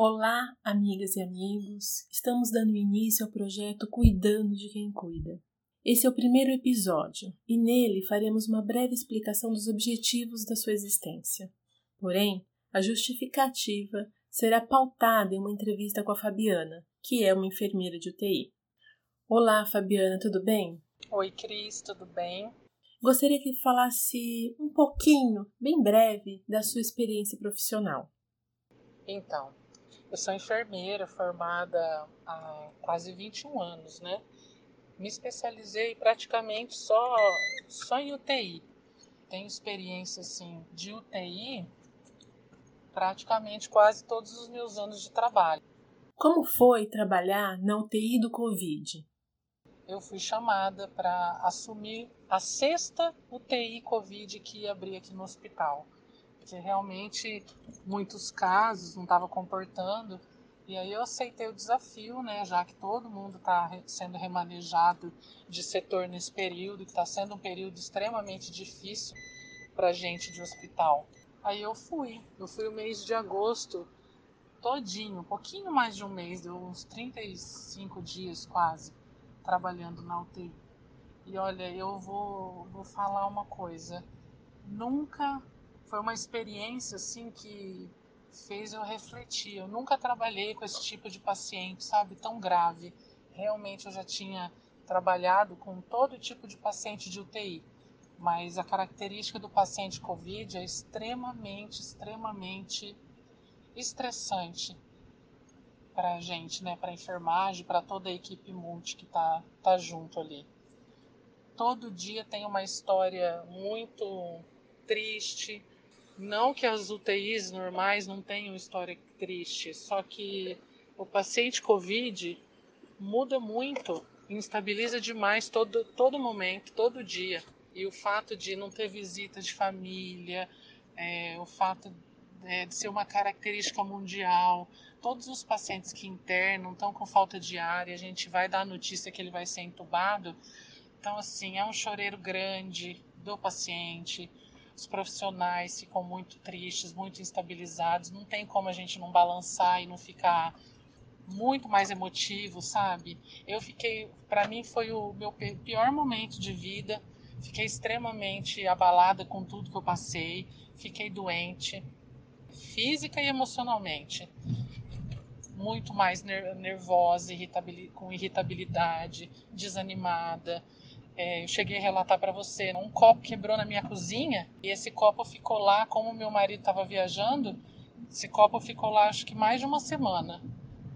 Olá, amigas e amigos! Estamos dando início ao projeto Cuidando de Quem Cuida. Esse é o primeiro episódio e nele faremos uma breve explicação dos objetivos da sua existência. Porém, a justificativa será pautada em uma entrevista com a Fabiana, que é uma enfermeira de UTI. Olá, Fabiana, tudo bem? Oi, Cris, tudo bem? Gostaria que falasse um pouquinho, bem breve, da sua experiência profissional. Então, eu sou enfermeira formada há quase 21 anos, né? Me especializei praticamente só, só em UTI. Tenho experiência assim de UTI praticamente quase todos os meus anos de trabalho. Como foi trabalhar na UTI do Covid? Eu fui chamada para assumir a sexta UTI Covid que ia abrir aqui no hospital porque realmente muitos casos não estava comportando. E aí eu aceitei o desafio, né, já que todo mundo está sendo remanejado de setor nesse período, que está sendo um período extremamente difícil para gente de hospital. Aí eu fui, eu fui o mês de agosto todinho, um pouquinho mais de um mês, deu uns 35 dias quase, trabalhando na UTI. E olha, eu vou, vou falar uma coisa, nunca foi uma experiência assim que fez eu refletir. Eu nunca trabalhei com esse tipo de paciente, sabe, tão grave. Realmente eu já tinha trabalhado com todo tipo de paciente de UTI, mas a característica do paciente COVID é extremamente, extremamente estressante para a gente, né, para a enfermagem, para toda a equipe multi que tá, tá junto ali. Todo dia tem uma história muito triste, não que as UTIs normais não tenham história triste, só que o paciente COVID muda muito, instabiliza demais todo, todo momento, todo dia. E o fato de não ter visita de família, é, o fato é, de ser uma característica mundial, todos os pacientes que internam estão com falta de ar e a gente vai dar a notícia que ele vai ser entubado. Então, assim, é um choreiro grande do paciente os profissionais ficam muito tristes, muito instabilizados. Não tem como a gente não balançar e não ficar muito mais emotivo, sabe? Eu fiquei, para mim foi o meu pior momento de vida. Fiquei extremamente abalada com tudo que eu passei. Fiquei doente, física e emocionalmente. Muito mais nervosa, com irritabilidade, desanimada. É, eu cheguei a relatar para você, um copo quebrou na minha cozinha e esse copo ficou lá, como meu marido estava viajando, esse copo ficou lá acho que mais de uma semana.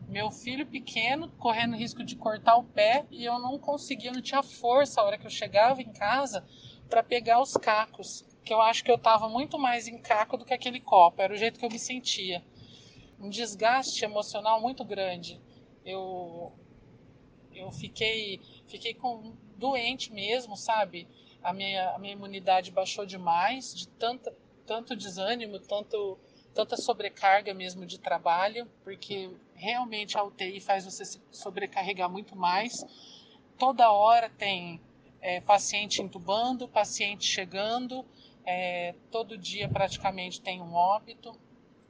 Meu filho pequeno correndo risco de cortar o pé e eu não conseguia, eu não tinha força a hora que eu chegava em casa para pegar os cacos, que eu acho que eu estava muito mais em caco do que aquele copo, era o jeito que eu me sentia. Um desgaste emocional muito grande. Eu eu fiquei fiquei com doente mesmo, sabe? A minha, a minha imunidade baixou demais, de tanta, tanto desânimo, tanto, tanta sobrecarga mesmo de trabalho, porque realmente a UTI faz você se sobrecarregar muito mais. Toda hora tem é, paciente entubando, paciente chegando, é, todo dia praticamente tem um óbito.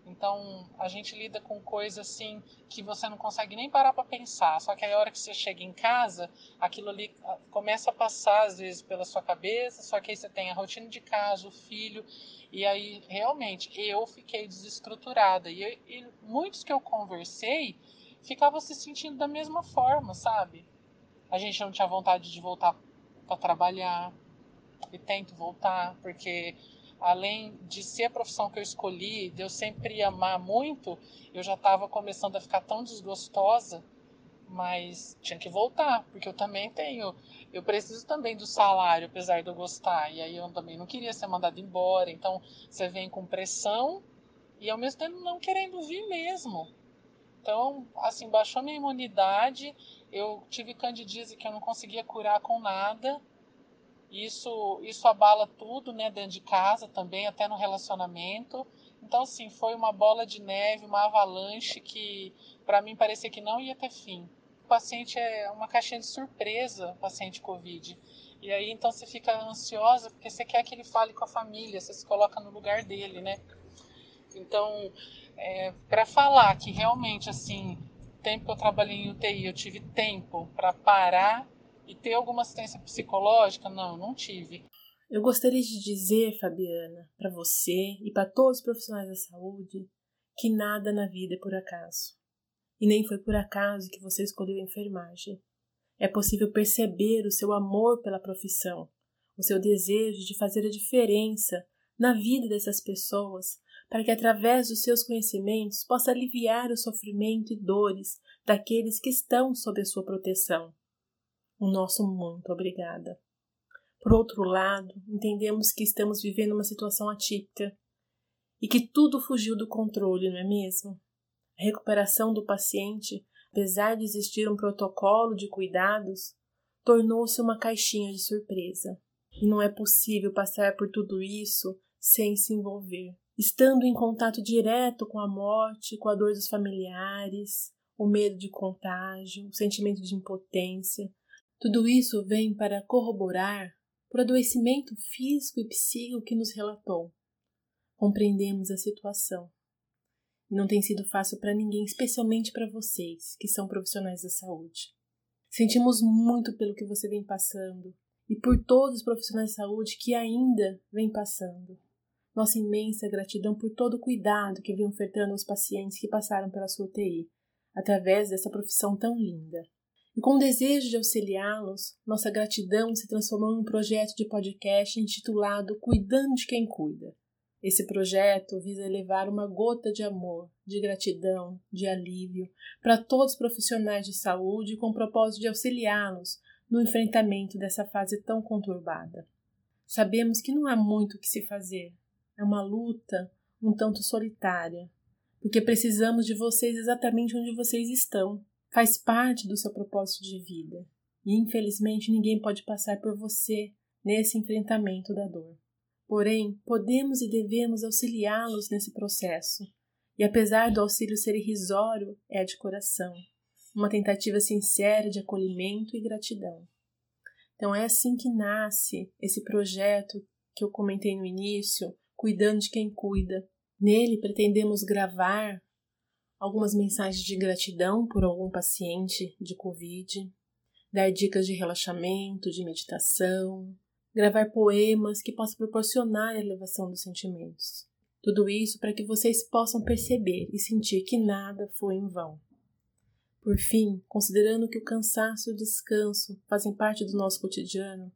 Então a gente lida com coisas assim que você não consegue nem parar para pensar. Só que aí a hora que você chega em casa, aquilo ali ah, começa a passar às vezes pela sua cabeça. Só que aí você tem a rotina de casa, o filho. E aí realmente eu fiquei desestruturada. E, e muitos que eu conversei ficavam se sentindo da mesma forma, sabe? A gente não tinha vontade de voltar para trabalhar. E tento voltar, porque além de ser a profissão que eu escolhi, de eu sempre amar muito, eu já estava começando a ficar tão desgostosa, mas tinha que voltar, porque eu também tenho, eu preciso também do salário, apesar de eu gostar, e aí eu também não queria ser mandado embora, então você vem com pressão e ao mesmo tempo não querendo vir mesmo. Então, assim, baixou minha imunidade, eu tive candidíase que eu não conseguia curar com nada, isso, isso abala tudo, né, dentro de casa também, até no relacionamento. Então, assim, foi uma bola de neve, uma avalanche que, para mim, parecia que não ia ter fim. O paciente é uma caixinha de surpresa, paciente Covid. E aí, então, você fica ansiosa porque você quer que ele fale com a família, você se coloca no lugar dele, né? Então, é, para falar que realmente, assim, tempo que eu trabalhei em UTI, eu tive tempo para parar e ter alguma assistência psicológica, não, não tive. Eu gostaria de dizer, Fabiana, para você e para todos os profissionais da saúde, que nada na vida é por acaso. E nem foi por acaso que você escolheu a enfermagem. É possível perceber o seu amor pela profissão, o seu desejo de fazer a diferença na vida dessas pessoas, para que através dos seus conhecimentos possa aliviar o sofrimento e dores daqueles que estão sob a sua proteção. O nosso muito obrigada. Por outro lado, entendemos que estamos vivendo uma situação atípica e que tudo fugiu do controle, não é mesmo? A recuperação do paciente, apesar de existir um protocolo de cuidados, tornou-se uma caixinha de surpresa. E não é possível passar por tudo isso sem se envolver. Estando em contato direto com a morte, com a dor dos familiares, o medo de contágio, o sentimento de impotência, tudo isso vem para corroborar por adoecimento físico e psíquico que nos relatou. Compreendemos a situação. E não tem sido fácil para ninguém, especialmente para vocês, que são profissionais da saúde. Sentimos muito pelo que você vem passando e por todos os profissionais de saúde que ainda vêm passando. Nossa imensa gratidão por todo o cuidado que vem ofertando aos pacientes que passaram pela sua UTI, através dessa profissão tão linda. E com o desejo de auxiliá-los, nossa gratidão se transformou em um projeto de podcast intitulado Cuidando de Quem Cuida. Esse projeto visa levar uma gota de amor, de gratidão, de alívio para todos os profissionais de saúde com o propósito de auxiliá-los no enfrentamento dessa fase tão conturbada. Sabemos que não há muito o que se fazer. É uma luta um tanto solitária, porque precisamos de vocês exatamente onde vocês estão faz parte do seu propósito de vida. E infelizmente ninguém pode passar por você nesse enfrentamento da dor. Porém, podemos e devemos auxiliá-los nesse processo. E apesar do auxílio ser irrisório, é de coração, uma tentativa sincera de acolhimento e gratidão. Então é assim que nasce esse projeto que eu comentei no início, cuidando de quem cuida. Nele pretendemos gravar algumas mensagens de gratidão por algum paciente de Covid, dar dicas de relaxamento, de meditação, gravar poemas que possam proporcionar a elevação dos sentimentos. Tudo isso para que vocês possam perceber e sentir que nada foi em vão. Por fim, considerando que o cansaço e o descanso fazem parte do nosso cotidiano,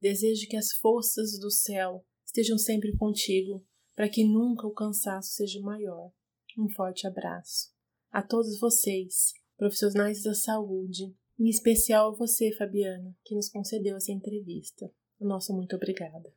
desejo que as forças do céu estejam sempre contigo, para que nunca o cansaço seja maior um forte abraço. A todos vocês, profissionais da saúde, em especial a você, Fabiana, que nos concedeu essa entrevista. Nosso muito obrigada.